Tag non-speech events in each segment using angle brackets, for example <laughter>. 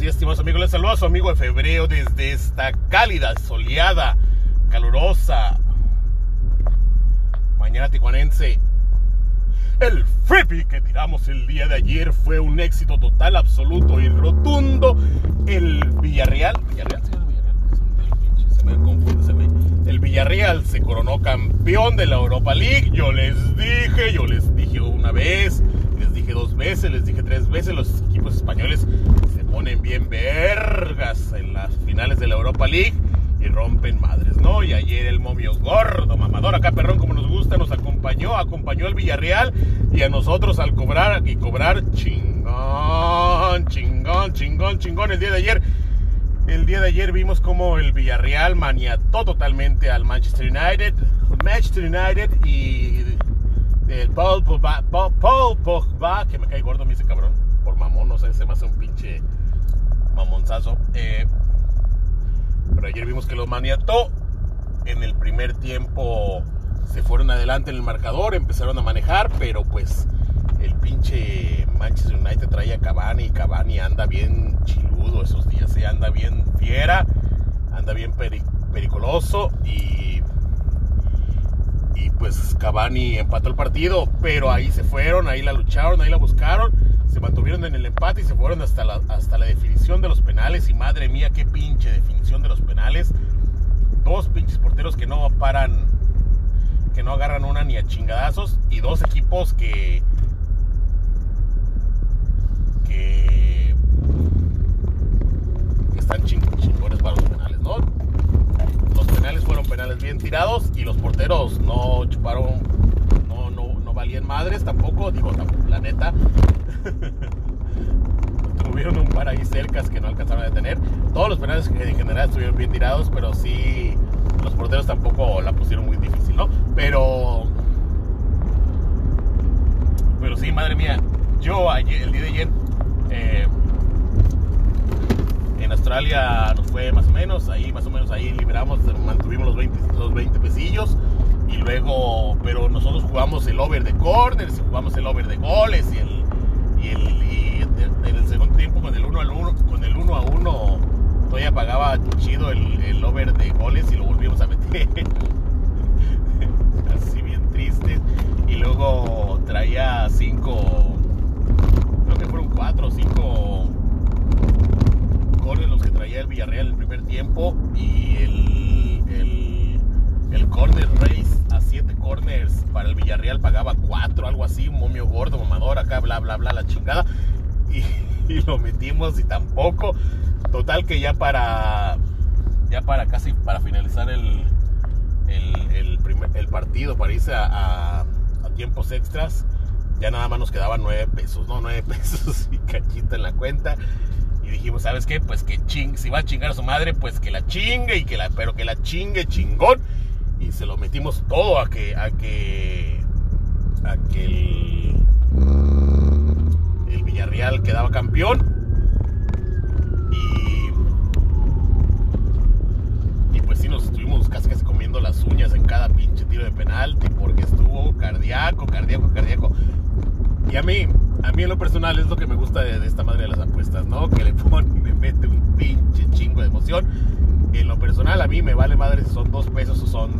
días, estimados amigos. Les saluda a su amigo de febrero desde esta cálida, soleada, calurosa mañana tijuanense. El free que tiramos el día de ayer fue un éxito total, absoluto y rotundo. El Villarreal, Villarreal, Villarreal, se me confunde, se me. El Villarreal se coronó campeón de la Europa League. Yo les dije, yo les dije una vez, les dije dos veces, les dije tres veces. Los equipos españoles se ponen bien vergas en las finales de la Europa League y rompen madres, ¿no? Y ayer el momio gordo, mamador, acá perrón como nos gusta, nos acompañó, acompañó el Villarreal y a nosotros al cobrar y cobrar chingón, chingón, chingón, chingón el día de ayer. El día de ayer vimos como el Villarreal maniató totalmente al Manchester United, Manchester United y el Paul Pogba, Paul Pogba, que me cae gordo me dice cabrón, por mamón, no sé, se me hace un pinche mamonzazo. Eh, pero ayer vimos que los maniató. En el primer tiempo se fueron adelante en el marcador, empezaron a manejar, pero pues el pinche Manchester United trae a Cavani y Cavani anda bien chiludo esos días, ¿eh? anda bien fiera, anda bien periculoso y, y pues Cavani empató el partido, pero ahí se fueron, ahí la lucharon, ahí la buscaron, se mantuvieron en el empate y se fueron hasta la, hasta la definición de los penales. Y madre mía qué pinche definición de los penales, dos pinches porteros que no paran que no agarran una ni a chingadazos. Y dos equipos que que, están chingones para los penales, ¿no? Los penales fueron penales bien tirados y los porteros no chuparon, valían madres tampoco, digo, tampoco, la neta. <laughs> Tuvieron un par ahí cercas que no alcanzaron a detener. Todos los penales en general estuvieron bien tirados, pero sí los porteros tampoco la pusieron muy difícil, ¿no? Pero. Pero sí, madre mía. Yo el día de ayer. Eh, en Australia nos fue más o menos, ahí más o menos ahí liberamos, mantuvimos los 20, los 20 pesillos y luego, pero nosotros jugamos el over de corners jugamos el over de goles y el, y el en el segundo tiempo con el 1 al 1, con el 1 a 1 todavía pagaba chido el, over de goles y lo volvimos a meter. <laughs> Así bien triste. Y luego traía 5, creo que fueron 4 o 5 goles los que traía el Villarreal en el primer tiempo. Y el, el, el corner race 7 corners para el Villarreal pagaba 4, algo así. Un momio gordo, mamador, acá, bla, bla, bla, la chingada. <laughs> Y, lo metimos y tampoco. Total que ya para ya para casi para finalizar el, el, primer, el partido, para irse a, tiempos extras, ya nada más nos quedaban nueve pesos, ¿no? Nueve <laughs> pesos y cachita en la cuenta. Y dijimos, ¿sabes qué? Pues que ching, si va a chingar a su madre, pues que la chingue y que la, pero que la chingue chingón. Y se lo metimos todo a que, a que, a que el, el Villarreal quedaba campeón. nos estuvimos casi comiendo las uñas en cada pinche tiro de penalti porque estuvo cardíaco, cardíaco, cardíaco. Y a mí, a mí en lo personal es lo que me gusta de, esta madre de las apuestas, ¿no? Que le <laughs> pone, me mete un pinche chingo de emoción. En lo personal a mí me vale madre si son dos pesos o son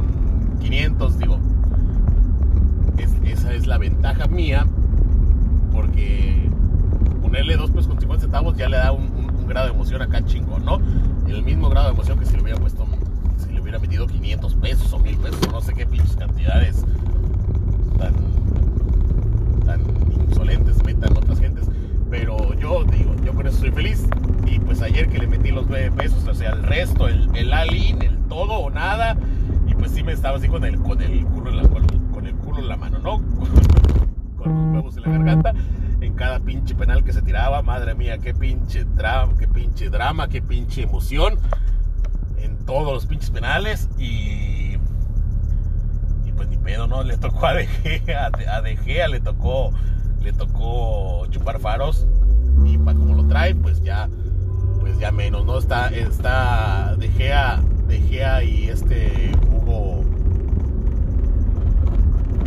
500, digo. Es, esa es la ventaja mía porque ponerle dos pesos con 50 centavos ya le da un, grado de emoción acá chingón, ¿no? El mismo grado de emoción que si le hubiera puesto si le hubiera metido 500 pesos o 1000 pesos, no sé qué pinches cantidades tan, tan insolentes metan otras gentes. Pero yo digo, yo con eso estoy feliz. Y pues los 9 pesos, o sea, el resto, el, el el todo o nada. Y pues sí me estaba así con el, con el culo en la, con, el culo en la mano, ¿no? <laughs> con los huevos en la garganta en cada pinche penal que se tiraba. Madre mía, qué pinche drama, qué pinche drama, qué pinche emoción todos los pinches penales y y pues ni pedo, ¿no? Le tocó a De Gea, a De Gea le tocó le tocó chupar faros y para como lo trae, pues ya pues ya menos, ¿no? Está está De Gea, De Gea y este Hugo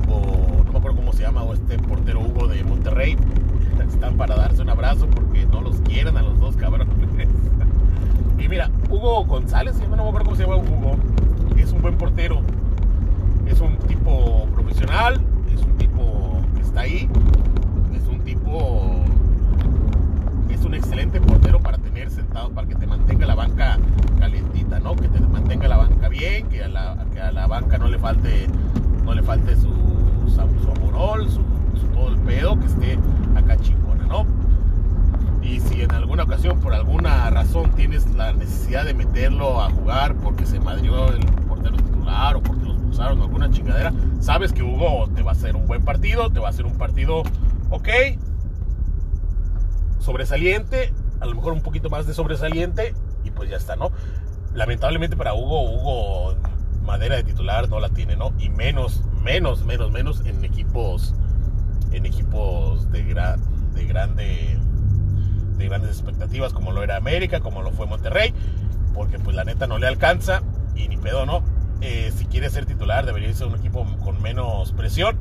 Hugo no me acuerdo cómo se llama o este portero Hugo de Monterrey están para darse un abrazo porque no los quieren a los dos cabrones <laughs> mira, Hugo González, no me acuerdo cómo se llama Hugo, es un buen portero, es un tipo profesional, es un tipo que está ahí, es un tipo, es un excelente portero para tener sentado, para que te mantenga la banca calentita, ¿no? Que te mantenga la banca bien, que a la, que a la banca no le falte, no le falte su, su, amorol, su, todo el pedo, que esté acá chingona, ¿no? Y si en alguna ocasión, por alguna razón, tienes la necesidad de meterlo a jugar porque se madrió el portero titular o porque los pulsaron alguna chingadera, sabes que Hugo te va a hacer un buen partido, te va a hacer un partido ok, sobresaliente, a lo mejor un poquito más de sobresaliente y pues ya está, ¿no? Lamentablemente para Hugo, Hugo madera de titular no la tiene, ¿no? Y menos, menos, menos, menos en equipos, en equipos de, de grande de grandes expectativas como lo era América, como lo fue Monterrey, porque pues la neta no le alcanza y ni pedo, ¿no? Eh, si quiere ser titular debería ser un equipo con menos presión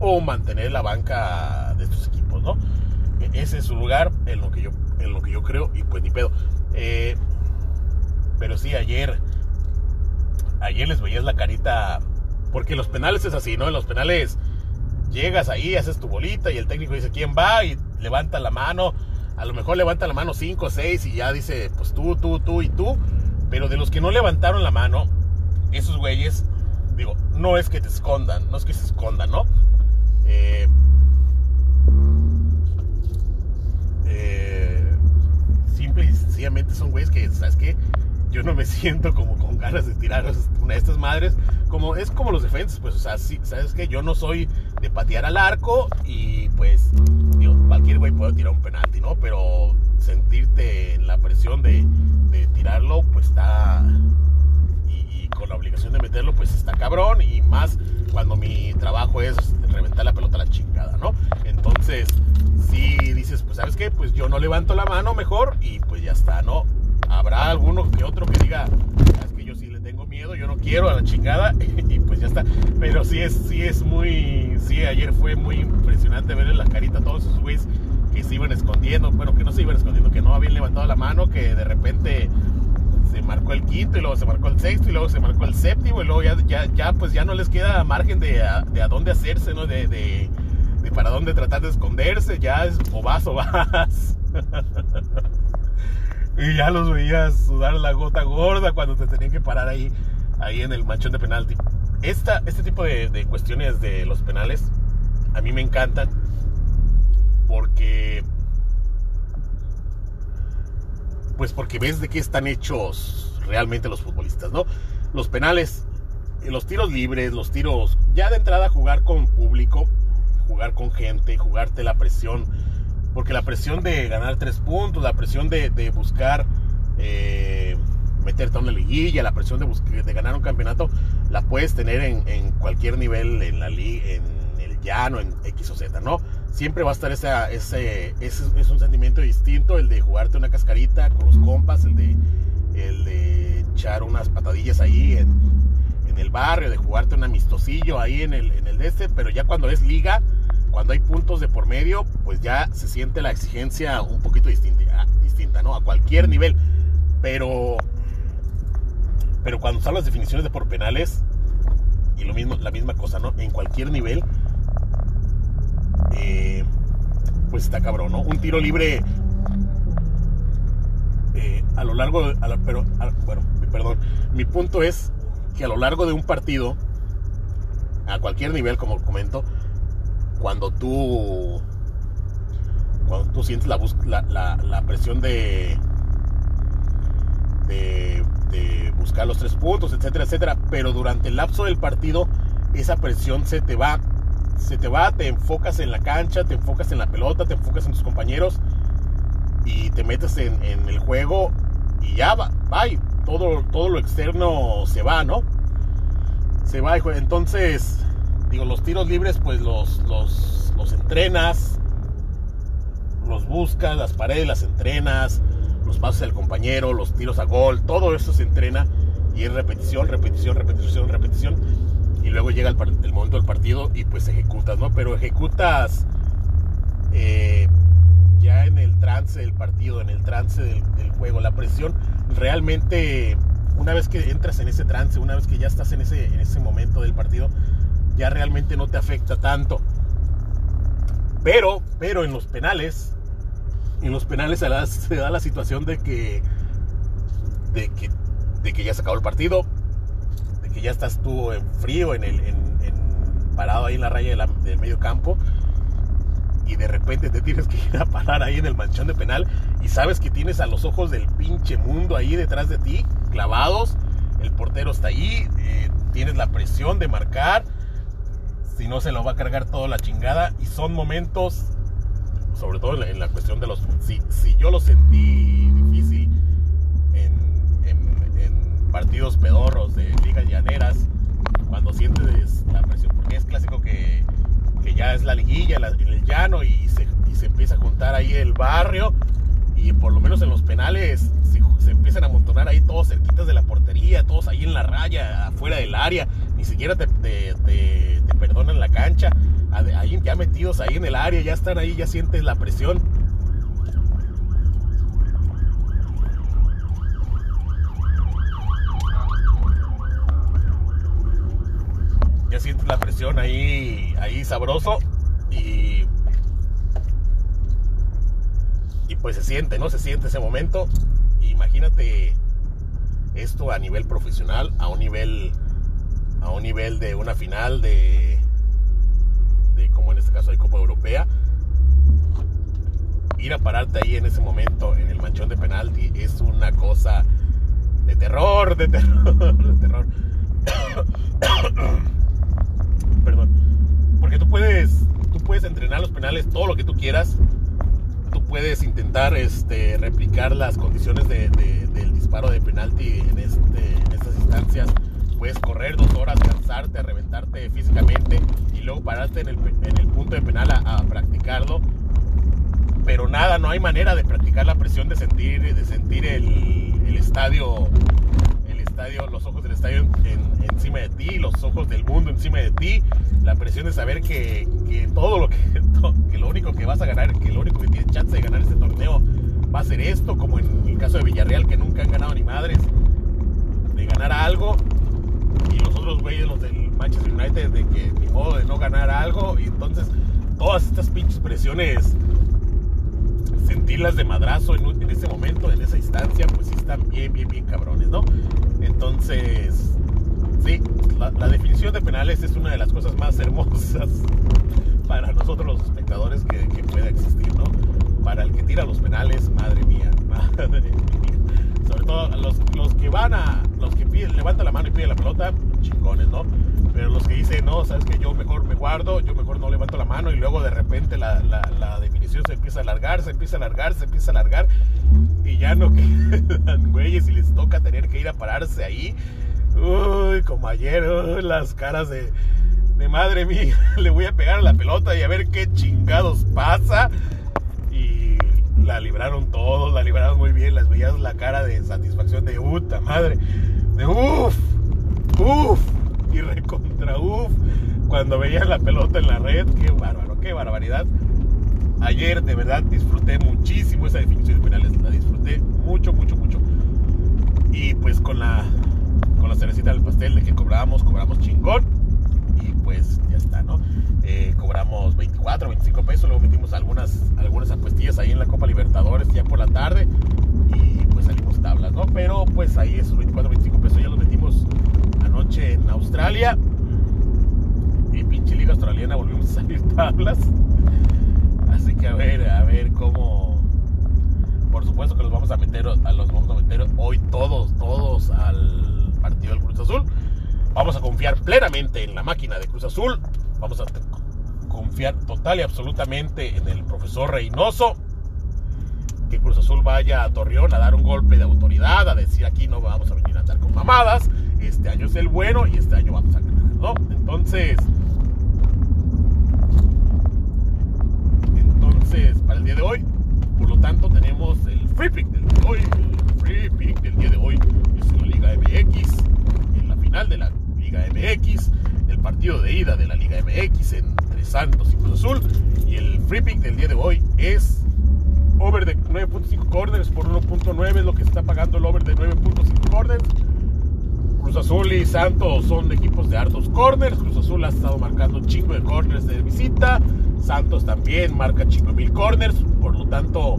o mantener la banca de estos equipos, ¿no? E, ese es su lugar en lo que yo, en lo que yo creo y pues ni pedo. Eh, pero sí, ayer, ayer les veías la carita, porque los penales es así, ¿no? En los penales llegas ahí, haces tu bolita y el técnico dice quién va y levanta la mano. A lo mejor levanta la mano 5 o 6 y ya dice, pues tú, tú, tú y tú. Pero de los que no levantaron la mano, esos güeyes, digo, no es que te escondan, no es que se escondan, ¿no? Eh, eh, simple y sencillamente son güeyes que, ¿sabes qué? Yo no me siento como con ganas de tirar una de estas madres. Como, es como los defensas, pues, o sea, sí, ¿sabes que Yo no soy de patear al arco y pues, digo, cualquier güey puede tirar un penalti, ¿no? Pero sentirte en la presión de, tirarlo, pues está... Y, con la obligación de meterlo, pues está cabrón. Y más cuando mi trabajo es reventar la pelota a la chingada, ¿no? Entonces, si dices, pues, ¿sabes qué? Pues yo no levanto la mano mejor y pues ya está, ¿no? Habrá alguno que otro que diga, es que yo sí le tengo miedo, yo no quiero a la chingada <laughs> y pues ya está. Pero sí es, sí es muy, sí, ayer fue muy impresionante ver en la carita a todos esos güeyes que se iban escondiendo, bueno, que no se iban escondiendo, que no habían levantado la mano, que de repente se marcó el quinto y luego se marcó el sexto y luego se marcó el séptimo y luego ya, ya, ya pues ya no les queda margen de a, de a dónde hacerse, ¿no? De, de, de para dónde tratar de esconderse, ya es o vas o vas. <laughs> Y ya los veías sudar la gota gorda cuando te tenían que parar ahí, ahí en el manchón de penalti. Esta, este tipo de, cuestiones de los penales a mí me encantan porque pues porque ves de qué están hechos realmente los futbolistas, ¿no? Los penales, los tiros libres, los tiros, ya de entrada jugar con público, jugar con gente, jugarte la presión porque la presión de ganar tres puntos, la presión de, buscar eh, meterte a una liguilla, la presión de, de ganar un campeonato, la puedes tener en, cualquier nivel en la liga, en el llano, en X o Z, ¿no? Siempre va a estar ese, ese, es un sentimiento distinto, el de jugarte una cascarita con los compas, el de, el de echar unas patadillas ahí en, en el barrio, de jugarte un amistosillo ahí en el, en el de este, pero ya cuando es liga, cuando hay puntos de por medio, pues ya se siente la exigencia un poquito distinta, ah, distinta ¿no? A cualquier nivel. Pero, pero cuando están las definiciones de por penales, y lo mismo, la misma cosa, ¿no? En cualquier nivel, eh, pues está cabrón, ¿no? Un tiro libre eh, a lo largo, de, pero, bueno, perdón, mi punto es que a lo largo de un partido, a cualquier nivel, como comento, cuando tú cuando tú sientes la, presión de, de, buscar los tres puntos, etcétera, etcétera, pero durante el lapso del partido esa presión se te va, se te va, te enfocas en la cancha, te enfocas en la pelota, te enfocas en tus compañeros y te metes en, el juego y ya va, va todo, todo lo externo se va, ¿no? Se va, entonces Digo, los tiros libres pues los, los, los entrenas, los buscas, las paredes las entrenas, los pasos del compañero, los tiros a gol, todo eso se entrena y es repetición, repetición, repetición, repetición. Y luego llega el, momento del partido y pues ejecutas, ¿no? Pero ejecutas eh, ya en el trance trance del partido, en el trance del, del juego. La presión realmente, una vez que entras en ese trance, una vez que ya estás en ese, en ese momento del partido, ya realmente no te afecta tanto. Pero, pero en los penales, en los penales se da, se da la situación de que, de que, de que ya se acabó el partido, de que ya estás tú en frío, en el, en- parado ahí en la raya del medio campo, y de repente te tienes que ir a parar ahí en el manchón de penal y sabes que tienes a los ojos del pinche mundo ahí detrás de ti, clavados, el portero está ahí, eh, tienes la presión de marcar, si no se lo va a cargar toda la chingada. Y son momentos, sobre todo en la, en cuestión de los... Si, si yo lo sentí difícil en, en- partidos pedorros de ligas llaneras, cuando sientes la presión, porque es clásico que, que ya es la liguilla en, el llano y se, y se empieza a juntar ahí el barrio y por lo menos en los penales se, se empiezan a amontonar ahí todos cerquitas de la portería, todos ahí en la raya, afuera del área, ni siquiera te, te- te- perdonan la cancha, ahí ya metidos ahí en el área, ya están ahí, ya sientes la presión. ya sientes la presión ahí, ahí sabroso y y pues se siente, ¿no? Se siente ese momento. Imagínate esto a nivel profesional, a un nivel a un nivel de una final de de como en este caso hay Copa Europea. Ir a pararte ahí en ese momento en el manchón de penalti es una cosa de terror, de terror, <laughs> de terror. <coughs> Perdón. Porque tú puedes, tú puedes entrenar los penales todo lo que tú quieras. Tú puedes intentar este, replicar las condiciones de- de- del disparo de penalti en, este, en estas instancias. Puedes correr dos horas, cansarte, reventarte físicamente y luego pararte en el, en el punto de penal a, a practicarlo. Pero nada, no hay manera de practicar la presión de sentir, de sentir el, el estadio el estadio, los ojos del estadio en- en- encima de ti, los ojos del mundo encima de ti, la presión de saber que, que todo lo que, <laughs> que lo único que vas a ganar, que lo único que tienes chance de ganar este torneo va a ser esto, como en el caso de Villarreal, que nunca han ganado ni madres, de ganar algo, y los otros güeyes, los del Manchester United, de que ni modo de no ganar algo, y entonces todas estas pinches presiones sentirlas de madrazo en, ese momento, en esa instancia, pues sí están bien, bien, bien cabrones, ¿no? Entonces, sí, la, la definición de penales es una de las cosas más <laughs> hermosas para nosotros los espectadores que, que pueda existir, ¿no? Para el que tira los penales, madre mía, <laughs> madre mía. Sobre todo los, los que van a, los que piden, levantan la mano y piden la pelota, chingones, ¿no? Pero los que dicen, no, sabes que yo mejor me guardo, yo mejor no levanto la mano y luego de repente la, la- la definición se empieza a alargar, se empieza a alargar, se empieza a alargar y ya no <laughs> quedan güeyes y les toca tener que ir a pararse ahí. Uy, como ayer, las caras de, de madre mía, <laughs> le voy a pegar a la pelota y a ver qué chingados pasa. La libraron todos, la libraron muy bien, las veías la cara de satisfacción de puta madre, de uff, uff, y recontra uff, cuando veían la pelota en la red, qué bárbaro, qué barbaridad. Ayer de verdad disfruté muchísimo esa definición de penales, la disfruté mucho, mucho, mucho. Y pues con la, con la cerecita del pastel de que cobramos, cobramos chingón. Y pues ya está, ¿no? Eh, cobramos 24, 25 pesos, luego metimos algunas, algunas apuestillas ahí en la Copa Libertadores ya por la tarde. Y pues salimos tablas, ¿no? Pero pues ahí esos 24, 25 pesos ya los metimos anoche en Australia. Y pinche liga australiana volvimos a salir tablas. Así que a ver, a ver cómo. Por supuesto que los vamos a meter, a los vamos a meter hoy todos, todos al partido del Cruz Azul. Vamos a confiar plenamente en la máquina de Cruz Azul. Vamos a confiar total y absolutamente en el profesor Reynoso. Que Cruz Azul vaya a Torreón a dar un golpe de autoridad, a decir aquí no vamos a venir a andar con mamadas. Este año es el bueno y este año vamos a ganar, ¿no? Entonces, Entonces, para el día de hoy, por lo tanto, tenemos el free pick del día de hoy. El free pick del día de hoy es en la Liga MX, en la final de la Liga MX, el partido de ida de la Liga MX Santos y Cruz Azul. Y el free pick del día de hoy es over de 9 9.5 corners por 1.9 es lo que está pagando el over de 9.5 corners. Cruz Azul y Santos son equipos de hartos corners. Cruz Azul ha estado marcando un chingo de corners de visita. Santos también marca chingo mil corners. Por lo tanto,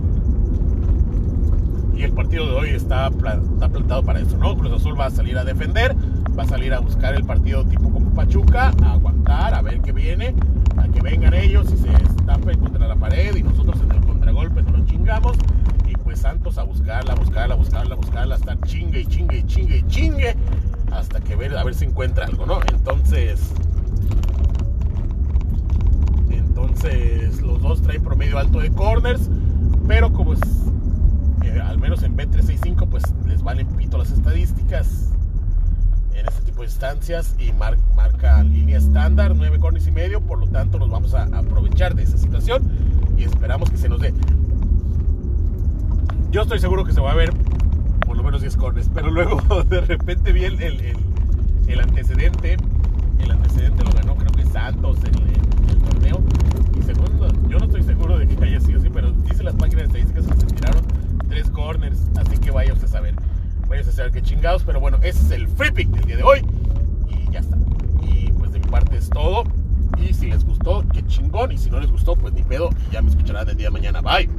y el partido de hoy está, está plantado para eso, ¿no? Cruz Azul va a salir a defender, va a salir a buscar el partido tipo como Pachuca, a aguantar, a ver qué viene, a que vengan ellos y se estapen contra la pared y nosotros en el contragolpe no nos chingamos. Y pues Santos a buscarla, a buscarla, a buscarla, a buscarla, hasta chingue y chingue y chingue y chingue hasta que ver, a ver si encuentra algo, ¿no? Entonces, entonces los dos traen promedio alto de corners, pero como es, eh, al menos en B365, pues les valen pito las estadísticas en este instancias y marca línea estándar, 9 corners y medio, por lo tanto nos vamos a aprovechar de esa situación y esperamos que se nos dé. Yo estoy seguro que se va a ver por lo menos 10 corners, pero luego <laughs> de repente vi el, el, antecedente, el antecedente lo ganó creo que Santos en el, torneo, y segundo, yo no estoy seguro de que haya sido así, pero dice las páginas estadísticas que se tiraron 3 corners, así que vaya usted a saber, vaya a saber qué chingados, pero bueno, ese es el free pick del día de hoy, y ya está, y pues de mi parte es todo, y si les gustó, qué chingón, y si no les gustó, pues ni pedo, y ya me escucharán el día de mañana, bye.